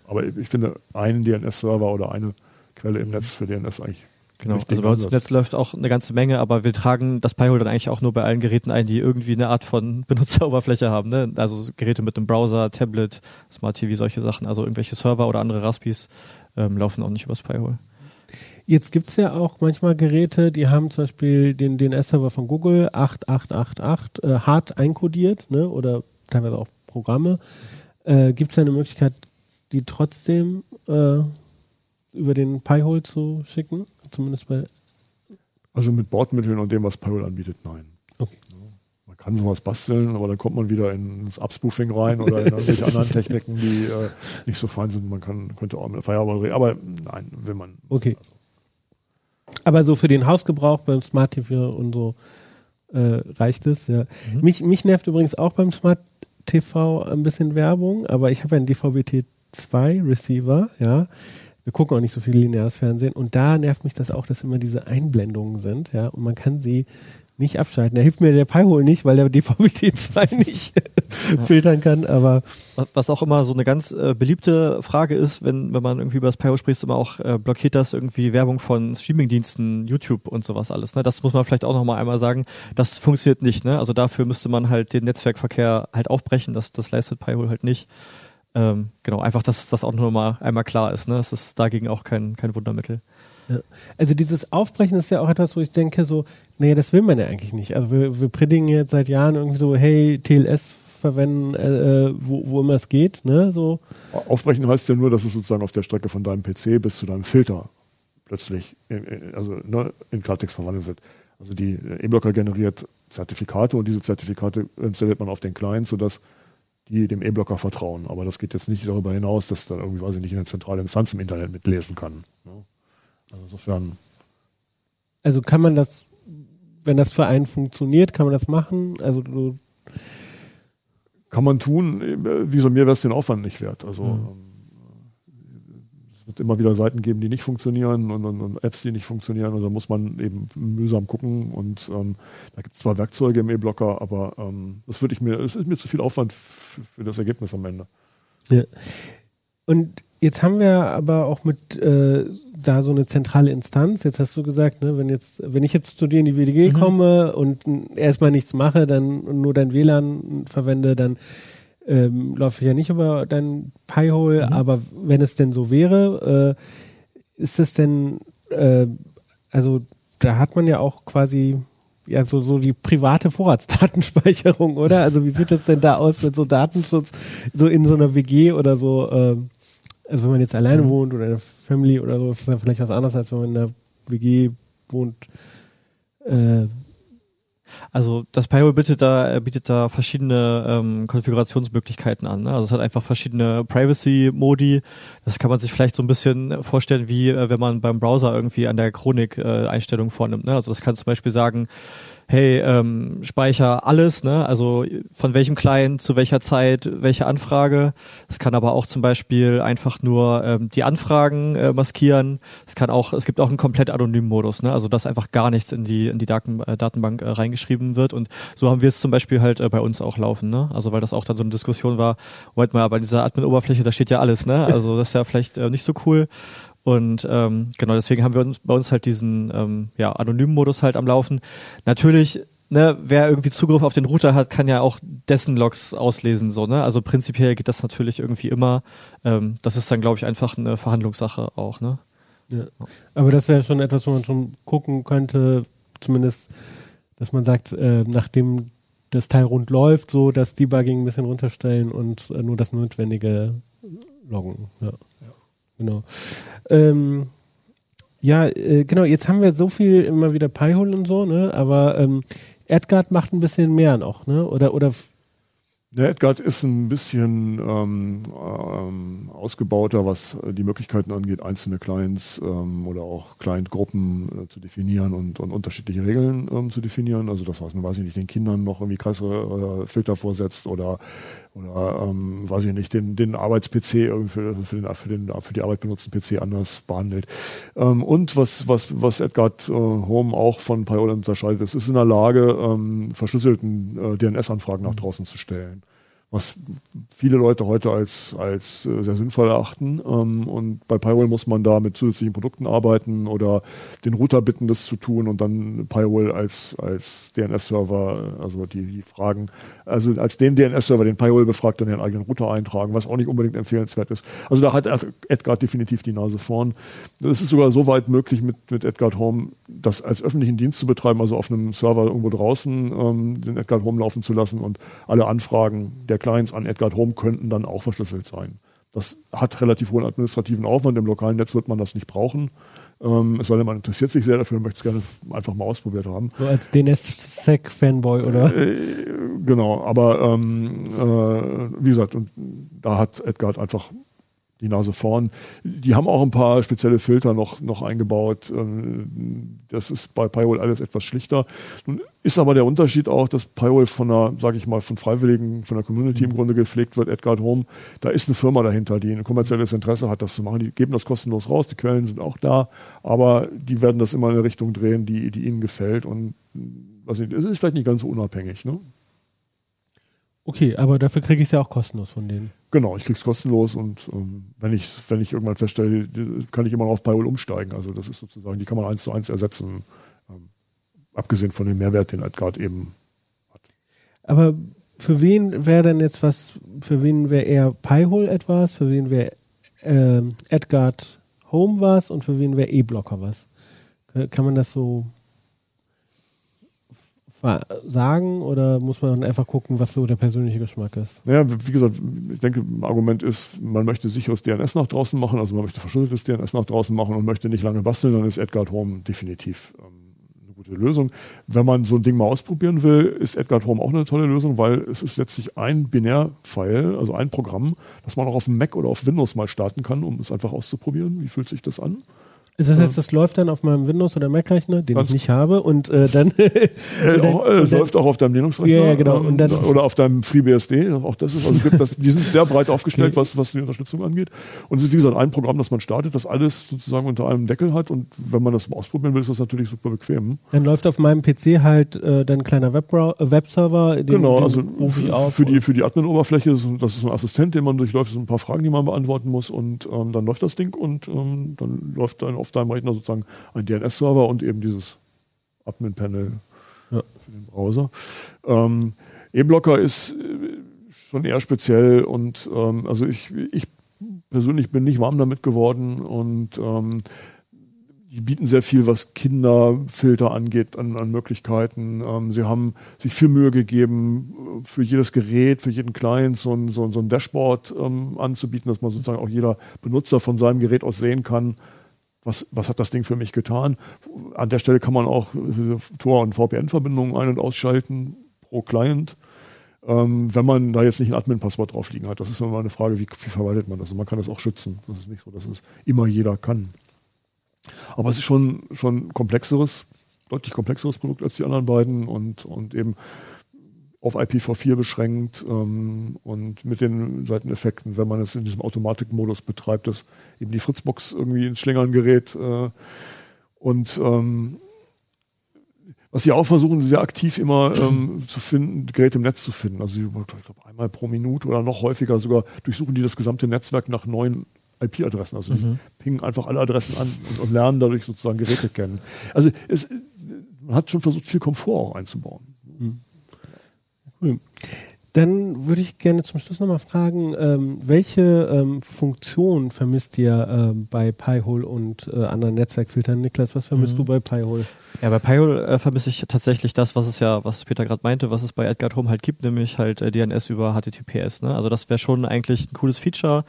Aber ich finde, einen DNS-Server oder eine Quelle im Netz für DNS eigentlich Genau, richtigen also bei uns im. Netz läuft auch eine ganze Menge, aber wir tragen das Pi-Hole dann eigentlich auch nur bei allen Geräten ein, die irgendwie eine Art von Benutzeroberfläche haben. Ne? Also Geräte mit einem Browser, Tablet, Smart TV, solche Sachen. Also irgendwelche Server oder andere Raspis ähm, laufen auch nicht übers Pi-Hole. Jetzt gibt es ja auch manchmal Geräte, die haben zum Beispiel den DNS-Server von Google 8888 äh, hart einkodiert, ne? oder teilweise auch Programme. Äh, gibt es da eine Möglichkeit, die trotzdem äh, über den Pi-Hole zu schicken? Zumindest bei. Also mit Bordmitteln und dem, was Pi-hole anbietet, nein. Okay. Man kann sowas basteln, aber dann kommt man wieder ins Upspoofing rein oder in irgendwelche anderen Techniken, die äh, nicht so fein sind. Man kann, könnte auch mit Firewall reden, aber nein, will man. Okay. Aber so für den Hausgebrauch beim Smart TV und so äh, reicht es. Ja. Mhm. Mich, mich nervt übrigens auch beim Smart TV ein bisschen Werbung, aber ich habe ja einen DVB-T2 Receiver, ja. Wir gucken auch nicht so viel lineares Fernsehen und da nervt mich das auch, dass immer diese Einblendungen sind, ja, und man kann sie nicht abschalten. Da hilft mir der Pi-Hole nicht, weil der DVB-T2 nicht filtern kann, aber Was- auch immer so eine ganz äh, beliebte Frage ist, wenn, wenn man irgendwie über das Pi-Hole spricht, immer auch, äh, blockiert das irgendwie Werbung von Streamingdiensten, YouTube und sowas alles. Ne? Das muss man vielleicht auch nochmal einmal sagen. Das funktioniert nicht. Ne? Also dafür müsste man halt den Netzwerkverkehr halt aufbrechen. Das, das leistet Pi-Hole halt nicht. Ähm, genau, einfach, dass das auch nur mal einmal klar ist. Ne? Es ist dagegen auch kein, kein Wundermittel. Also dieses Aufbrechen ist ja auch etwas, wo ich denke so, naja, das will man ja eigentlich nicht. Also wir, wir predigen jetzt seit Jahren irgendwie so, hey, TLS verwenden, äh, äh, wo, wo immer es geht, ne, so. Aufbrechen heißt ja nur, dass es sozusagen auf der Strecke von deinem PC bis zu deinem Filter plötzlich in, in, also, ne, in Klartext verwandelt wird. Also die E-Blocker generiert Zertifikate und diese Zertifikate installiert man auf den Client, sodass die dem E-Blocker vertrauen. Aber das geht jetzt nicht darüber hinaus, dass da irgendwie, weiß ich nicht, eine zentrale Instanz im Internet mitlesen kann. Ne? Also insofern. Also kann man das, wenn das für einen funktioniert, kann man das machen? Also du kann man tun. Wieso mir wäre es den Aufwand nicht wert? Also mhm. Wird immer wieder Seiten geben, die nicht funktionieren und, und, und Apps, die nicht funktionieren. Und da muss man eben mühsam gucken. Und ähm, da gibt es zwar Werkzeuge im E-Blocker, aber ähm, das würde ich mir, es ist mir zu viel Aufwand für das Ergebnis am Ende. Ja. Und Jetzt haben wir aber auch mit äh, da so eine zentrale Instanz. Jetzt hast du gesagt, ne, wenn jetzt, wenn ich jetzt zu dir in die WDG mhm. komme und erstmal nichts mache, dann nur dein WLAN verwende, dann ähm, laufe ich ja nicht über dein Pi-Hole. Mhm. Aber wenn es denn so wäre, äh, ist es denn, äh, also da hat man ja auch quasi ja so, so die private Vorratsdatenspeicherung, oder? Also wie sieht das denn da aus mit so Datenschutz, so in so einer WG oder so? Äh, also wenn man jetzt alleine mhm. wohnt oder in einer Family oder so, ist das ja vielleicht was anderes, als wenn man in einer WG wohnt. Äh, also das Pyro bietet da, bietet da verschiedene ähm, Konfigurationsmöglichkeiten an. Ne? Also es hat einfach verschiedene Privacy-Modi. Das kann man sich vielleicht so ein bisschen vorstellen, wie äh, wenn man beim Browser irgendwie an der Chronik äh, Einstellungen vornimmt. Ne? Also das kann zum Beispiel sagen, hey, ähm, speicher alles, ne? Also von welchem Client zu welcher Zeit, welche Anfrage. Es kann aber auch zum Beispiel einfach nur ähm, die Anfragen äh, maskieren. Es kann auch, es gibt auch einen komplett anonymen Modus, ne? Also dass einfach gar nichts in die in die Daten, äh, Datenbank äh, reingeschrieben wird. Und so haben wir es zum Beispiel halt äh, bei uns auch laufen, ne? Also weil das auch dann so eine Diskussion war, warte mal, aber in dieser Admin-Oberfläche, da steht ja alles, ne? Also das ist ja vielleicht äh, nicht so cool. Und ähm, genau deswegen haben wir uns bei uns halt diesen ähm, ja, anonymen Modus halt am Laufen. Natürlich, ne, wer irgendwie Zugriff auf den Router hat, kann ja auch dessen Logs auslesen, so, ne? Also prinzipiell geht das natürlich irgendwie immer. Ähm, das ist dann, glaube ich, einfach eine Verhandlungssache auch, ne? Ja. Aber das wäre schon etwas, wo man schon gucken könnte, zumindest, dass man sagt, äh, nachdem das Teil rund läuft, so das Debugging ein bisschen runterstellen und äh, nur das Notwendige loggen. Ja. Genau. Ähm, ja, äh, genau, jetzt haben wir so viel immer wieder Pi-Hole und so, ne? Aber ähm, Edgard macht ein bisschen mehr noch, ne? Oder, oder der Edgard ist ein bisschen ähm, ähm, ausgebauter, was die Möglichkeiten angeht, einzelne Clients ähm, oder auch Client-Gruppen äh, zu definieren und, und unterschiedliche Regeln ähm, zu definieren. Also das, was man, weiß ich nicht, den Kindern noch irgendwie krasse äh, Filter vorsetzt oder, oder ähm, weiß ich nicht, den, den Arbeits-PC für, für, den, für, den, für die Arbeit benutzten PC anders behandelt. Ähm, und was, was, was Edgard äh, Home auch von Piola unterscheidet, es ist in der Lage, ähm, verschlüsselten äh, DNS-Anfragen nach draußen zu stellen was viele Leute heute als, als äh, sehr sinnvoll erachten. Ähm, und bei Pyrol muss man da mit zusätzlichen Produkten arbeiten oder den Router bitten, das zu tun und dann Pyrol als, als DNS-Server, also die, die Fragen, also als den DNS-Server, den Pyrol befragt, dann den eigenen Router eintragen, was auch nicht unbedingt empfehlenswert ist. Also da hat Edgar definitiv die Nase vorn. Es ist sogar so weit möglich mit, mit Edgar Home, das als öffentlichen Dienst zu betreiben, also auf einem Server irgendwo draußen ähm, den Edgar Home laufen zu lassen und alle Anfragen der Clients an Edgar Home könnten dann auch verschlüsselt sein. Das hat relativ hohen administrativen Aufwand. Im lokalen Netz wird man das nicht brauchen. Ähm, es sei denn, man interessiert sich sehr dafür und möchte es gerne einfach mal ausprobiert haben. So als DNS-Sec-Fanboy, oder? Äh, genau, aber ähm, äh, wie gesagt, und da hat Edgar einfach die Nase vorn. Die haben auch ein paar spezielle Filter noch, noch eingebaut. Ähm, das ist bei Pyrol alles etwas schlichter. Nun ist aber der Unterschied auch, dass Pyrol von einer, sage ich mal, von Freiwilligen, von der Community im Grunde gepflegt wird, Edgar Home. Da ist eine Firma dahinter, die ein kommerzielles Interesse hat, das zu machen. Die geben das kostenlos raus, die Quellen sind auch da, aber die werden das immer in eine Richtung drehen, die, die ihnen gefällt. Und was es ist vielleicht nicht ganz so unabhängig. Ne? Okay, aber dafür kriege ich es ja auch kostenlos von denen. Genau, ich kriege es kostenlos und ähm, wenn ich wenn ich irgendwann feststelle, kann ich immer noch auf Payol umsteigen. Also das ist sozusagen, die kann man eins zu eins ersetzen, ähm, abgesehen von dem Mehrwert, den Edgard eben hat. Aber für wen wäre denn jetzt was? Für wen wäre eher Pi-Hole etwas? Für wen wäre äh, Edgard Home was? Und für wen wäre E-Blocker was? Kann man das so sagen oder muss man einfach gucken, was so der persönliche Geschmack ist? Naja, wie gesagt, ich denke, Argument ist, man möchte sicheres DNS nach draußen machen, also man möchte verschlüsseltes DNS nach draußen machen und möchte nicht lange basteln, dann ist Edgar at Home definitiv ähm, eine gute Lösung. Wenn man so ein Ding mal ausprobieren will, ist Edgar at Home auch eine tolle Lösung, weil es ist letztlich ein Binärfile, also ein Programm, das man auch auf dem Mac oder auf Windows mal starten kann, um es einfach auszuprobieren. Wie fühlt sich das an? Ist das heißt, das läuft dann auf meinem Windows- oder Mac-Rechner, den ich nicht habe, und äh, dann. äh, auch, äh, läuft auch auf deinem Linux-Rechner. Ja, ja, genau. Und dann, oder auf deinem FreeBSD. Auch das ist, also gibt das, die sind sehr breit aufgestellt, was, was die Unterstützung angeht. Und es ist, wie gesagt, ein Programm, das man startet, das alles sozusagen unter einem Deckel hat. Und wenn man das mal ausprobieren will, ist das natürlich super bequem. Dann läuft auf meinem PC halt äh, dann ein kleiner äh, Webserver. Den, genau, den also für die, für die Admin-Oberfläche, das ist ein Assistent, den man durchläuft, das sind ein paar Fragen, die man beantworten muss. Und ähm, dann läuft das Ding und ähm, dann läuft dann auf deinem Rechner sozusagen ein DNS-Server und eben dieses Admin-Panel Ja. für den Browser. Ähm, E-Blocker ist äh, schon eher speziell und ähm, also ich, ich persönlich bin nicht warm damit geworden und ähm, die bieten sehr viel, was Kinderfilter angeht, an, an Möglichkeiten. Ähm, sie haben sich viel Mühe gegeben, äh, für jedes Gerät, für jeden Client so ein, so so ein Dashboard ähm, anzubieten, dass man sozusagen auch jeder Benutzer von seinem Gerät aus sehen kann, was, was hat das Ding für mich getan. An der Stelle kann man auch äh, Tor- und VPN-Verbindungen ein- und ausschalten pro Client. Ähm, wenn man da jetzt nicht ein Admin-Passwort drauf liegen hat, das ist immer eine Frage, wie, wie verwaltet man das? Und man kann das auch schützen. Das ist nicht so, dass es immer jeder kann. Aber es ist schon, schon komplexeres, deutlich komplexeres Produkt als die anderen beiden und, und eben auf IPv4 beschränkt ähm, und mit den Seiteneffekten, wenn man es in diesem Automatikmodus betreibt, dass eben die Fritzbox irgendwie ins Schlingern gerät. Äh, und ähm, was sie auch versuchen, sehr aktiv immer ähm, zu finden, Geräte im Netz zu finden. Also ich glaube, einmal pro Minute oder noch häufiger sogar durchsuchen die das gesamte Netzwerk nach neuen IP-Adressen. Also die pingen einfach alle Adressen an und, und lernen dadurch sozusagen Geräte kennen. Also es, man hat schon versucht, viel Komfort auch einzubauen. Cool. Dann würde ich gerne zum Schluss nochmal fragen, ähm, welche ähm, Funktion vermisst ihr ähm, bei Pi-hole und äh, anderen Netzwerkfiltern? Niklas, was vermisst du bei Pi-hole? Ja, bei Pi-hole äh, vermisse ich tatsächlich das, was es ja, was Peter gerade meinte, was es bei Edgar Home halt gibt, nämlich halt äh, DNS über HTTPS. Ne? Also das wäre schon eigentlich ein cooles Feature.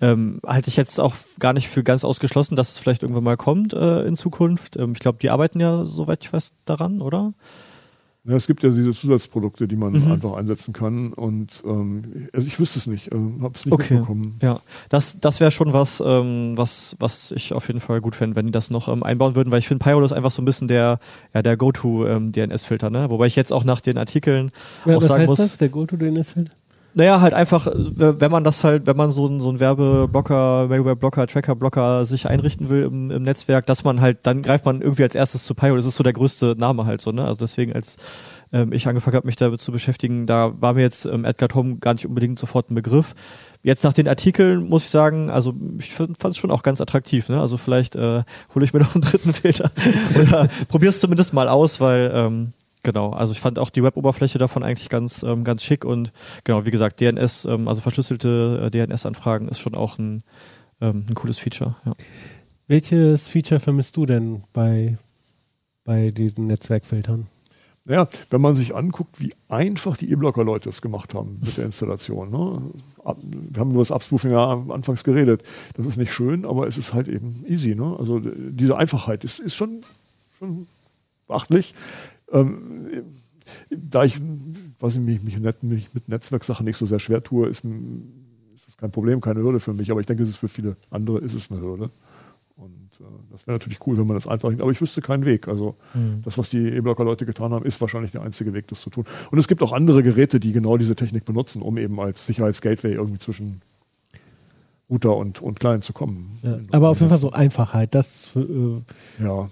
Ähm, halte ich jetzt auch gar nicht für ganz ausgeschlossen, dass es vielleicht irgendwann mal kommt äh, in Zukunft. Ähm, ich glaube, die arbeiten ja, soweit ich weiß, daran, oder? Ja, es gibt ja diese Zusatzprodukte, die man Mhm. einfach einsetzen kann und ähm, also ich wüsste es nicht, äh, habe es nicht Okay. mitbekommen. Ja, das, das wäre schon was, ähm, was, was ich auf jeden Fall gut fände, wenn die das noch ähm, einbauen würden, weil ich finde, Pyro ist einfach so ein bisschen der, ja, der Go-To-DNS-Filter, ne? Wobei ich jetzt auch nach den Artikeln Ja, auch was sagen heißt muss, das, der Go-To-DNS-Feld? Naja, halt einfach, wenn man das halt, wenn man so einen so einen Werbeblocker, Werbeblocker, Tracker-Blocker sich einrichten will im, im Netzwerk, dass man halt, dann greift man irgendwie als erstes zu Pyro. Das ist so der größte Name halt so, ne? Also deswegen, als ähm, ich angefangen habe, mich damit zu beschäftigen, da war mir jetzt ähm, Edgar Tom gar nicht unbedingt sofort ein Begriff. Jetzt nach den Artikeln muss ich sagen, also ich fand es schon auch ganz attraktiv, ne? Also vielleicht äh, hole ich mir noch einen dritten Filter oder probier's zumindest mal aus, weil ähm, Genau, also ich fand auch die Web-Oberfläche davon eigentlich ganz, ähm, ganz schick und genau, wie gesagt, DNS, ähm, also verschlüsselte äh, DNS-Anfragen ist schon auch ein, ähm, ein cooles Feature. Ja. Welches Feature vermisst du denn bei, bei diesen Netzwerkfiltern? Naja, wenn man sich anguckt, wie einfach die E-Blocker-Leute es gemacht haben mit der Installation. Ne? Wir haben über das Upspoofing ja anfangs geredet. Das ist nicht schön, aber es ist halt eben easy. Ne? Also diese Einfachheit ist, ist schon, schon beachtlich. Ähm, da ich, weiß ich, mich, mich, mich mit Netzwerksachen nicht so sehr schwer tue, ist, ist das kein Problem, keine Hürde für mich. Aber ich denke, es ist für viele andere ist es eine Hürde. Und äh, das wäre natürlich cool, wenn man das einfach Aber ich wüsste keinen Weg. Also das, was die E-Blocker-Leute getan haben, ist wahrscheinlich der einzige Weg, das zu tun. Und es gibt auch andere Geräte, die genau diese Technik benutzen, um eben als Sicherheitsgateway irgendwie zwischen Router und, und Client zu kommen. Ja, aber auf jeden Fall so Einfachheit, das äh, Ja,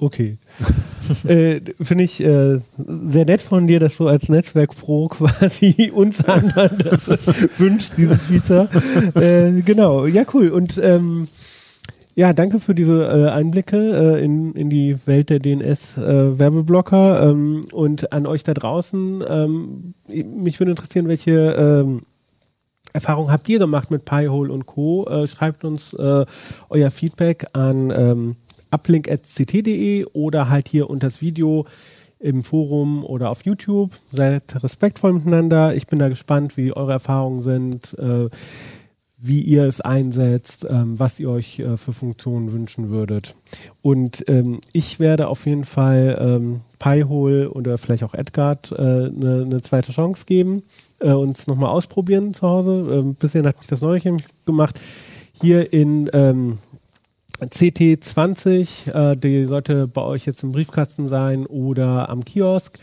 Okay. äh, Finde ich äh, sehr nett von dir, dass du als Netzwerk-Pro quasi uns anderen das äh, wünschst, dieses Feature. Äh, genau, ja, cool. Und ähm, ja, danke für diese äh, Einblicke äh, in, in die Welt der DNS-Werbeblocker ähm, und an euch da draußen. Ähm, mich würde interessieren, welche ähm, Erfahrungen habt ihr gemacht mit Pi-hole und Co. Äh, schreibt uns äh, euer Feedback an ähm, uplink.ct.de oder halt hier unter das Video im Forum oder auf YouTube. Seid respektvoll miteinander. Ich bin da gespannt, wie eure Erfahrungen sind, äh, wie ihr es einsetzt, ähm, was ihr euch äh, für Funktionen wünschen würdet. Und ähm, ich werde auf jeden Fall ähm, Pi-Hole oder vielleicht auch Edgard eine äh, ne, ne zweite Chance geben, äh, uns nochmal ausprobieren zu Hause. Ähm, bisher hat mich das neulich gemacht. Hier in ähm, CT20, äh, die sollte bei euch jetzt im Briefkasten sein oder am Kiosk.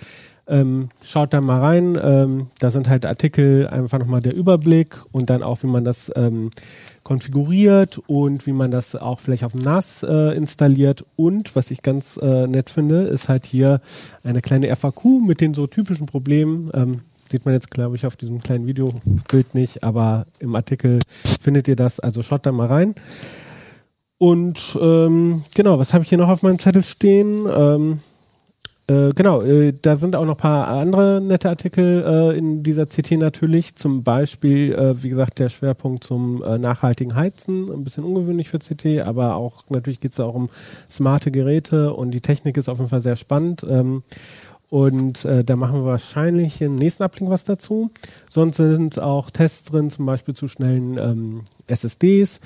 Ähm, schaut da mal rein. Ähm, da sind halt Artikel, einfach nochmal der Überblick und dann auch, wie man das ähm, konfiguriert und wie man das auch vielleicht auf dem NAS äh, installiert. Und was ich ganz äh, nett finde, ist halt hier eine kleine FAQ mit den so typischen Problemen. Ähm, sieht man jetzt, glaube ich, auf diesem kleinen Videobild nicht, aber im Artikel findet ihr das. Also schaut da mal rein. Und ähm, genau, was habe ich hier noch auf meinem Zettel stehen? Ähm, äh, genau, äh, da sind auch noch ein paar andere nette Artikel äh, in dieser CT natürlich. Zum Beispiel, äh, wie gesagt, der Schwerpunkt zum äh, nachhaltigen Heizen. Ein bisschen ungewöhnlich für CT, aber auch natürlich geht es auch um smarte Geräte und die Technik ist auf jeden Fall sehr spannend. Ähm, und äh, da machen wir wahrscheinlich im nächsten Uplink was dazu. Sonst sind auch Tests drin, zum Beispiel zu schnellen ähm, SSDs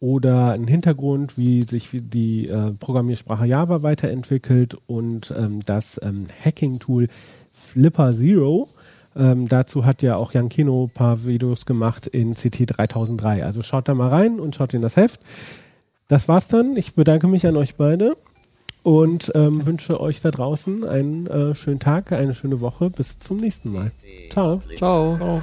oder ein Hintergrund, wie sich die äh, Programmiersprache Java weiterentwickelt und ähm, das ähm, Hacking-Tool Flipper Zero. Ähm, dazu hat ja auch Jan Kino ein paar Videos gemacht in CT 3003. Also schaut da mal rein und schaut in das Heft. Das war's dann. Ich bedanke mich an euch beide und ähm, wünsche euch da draußen einen äh, schönen Tag, eine schöne Woche. Bis zum nächsten Mal. Ciao. Ciao. Ciao.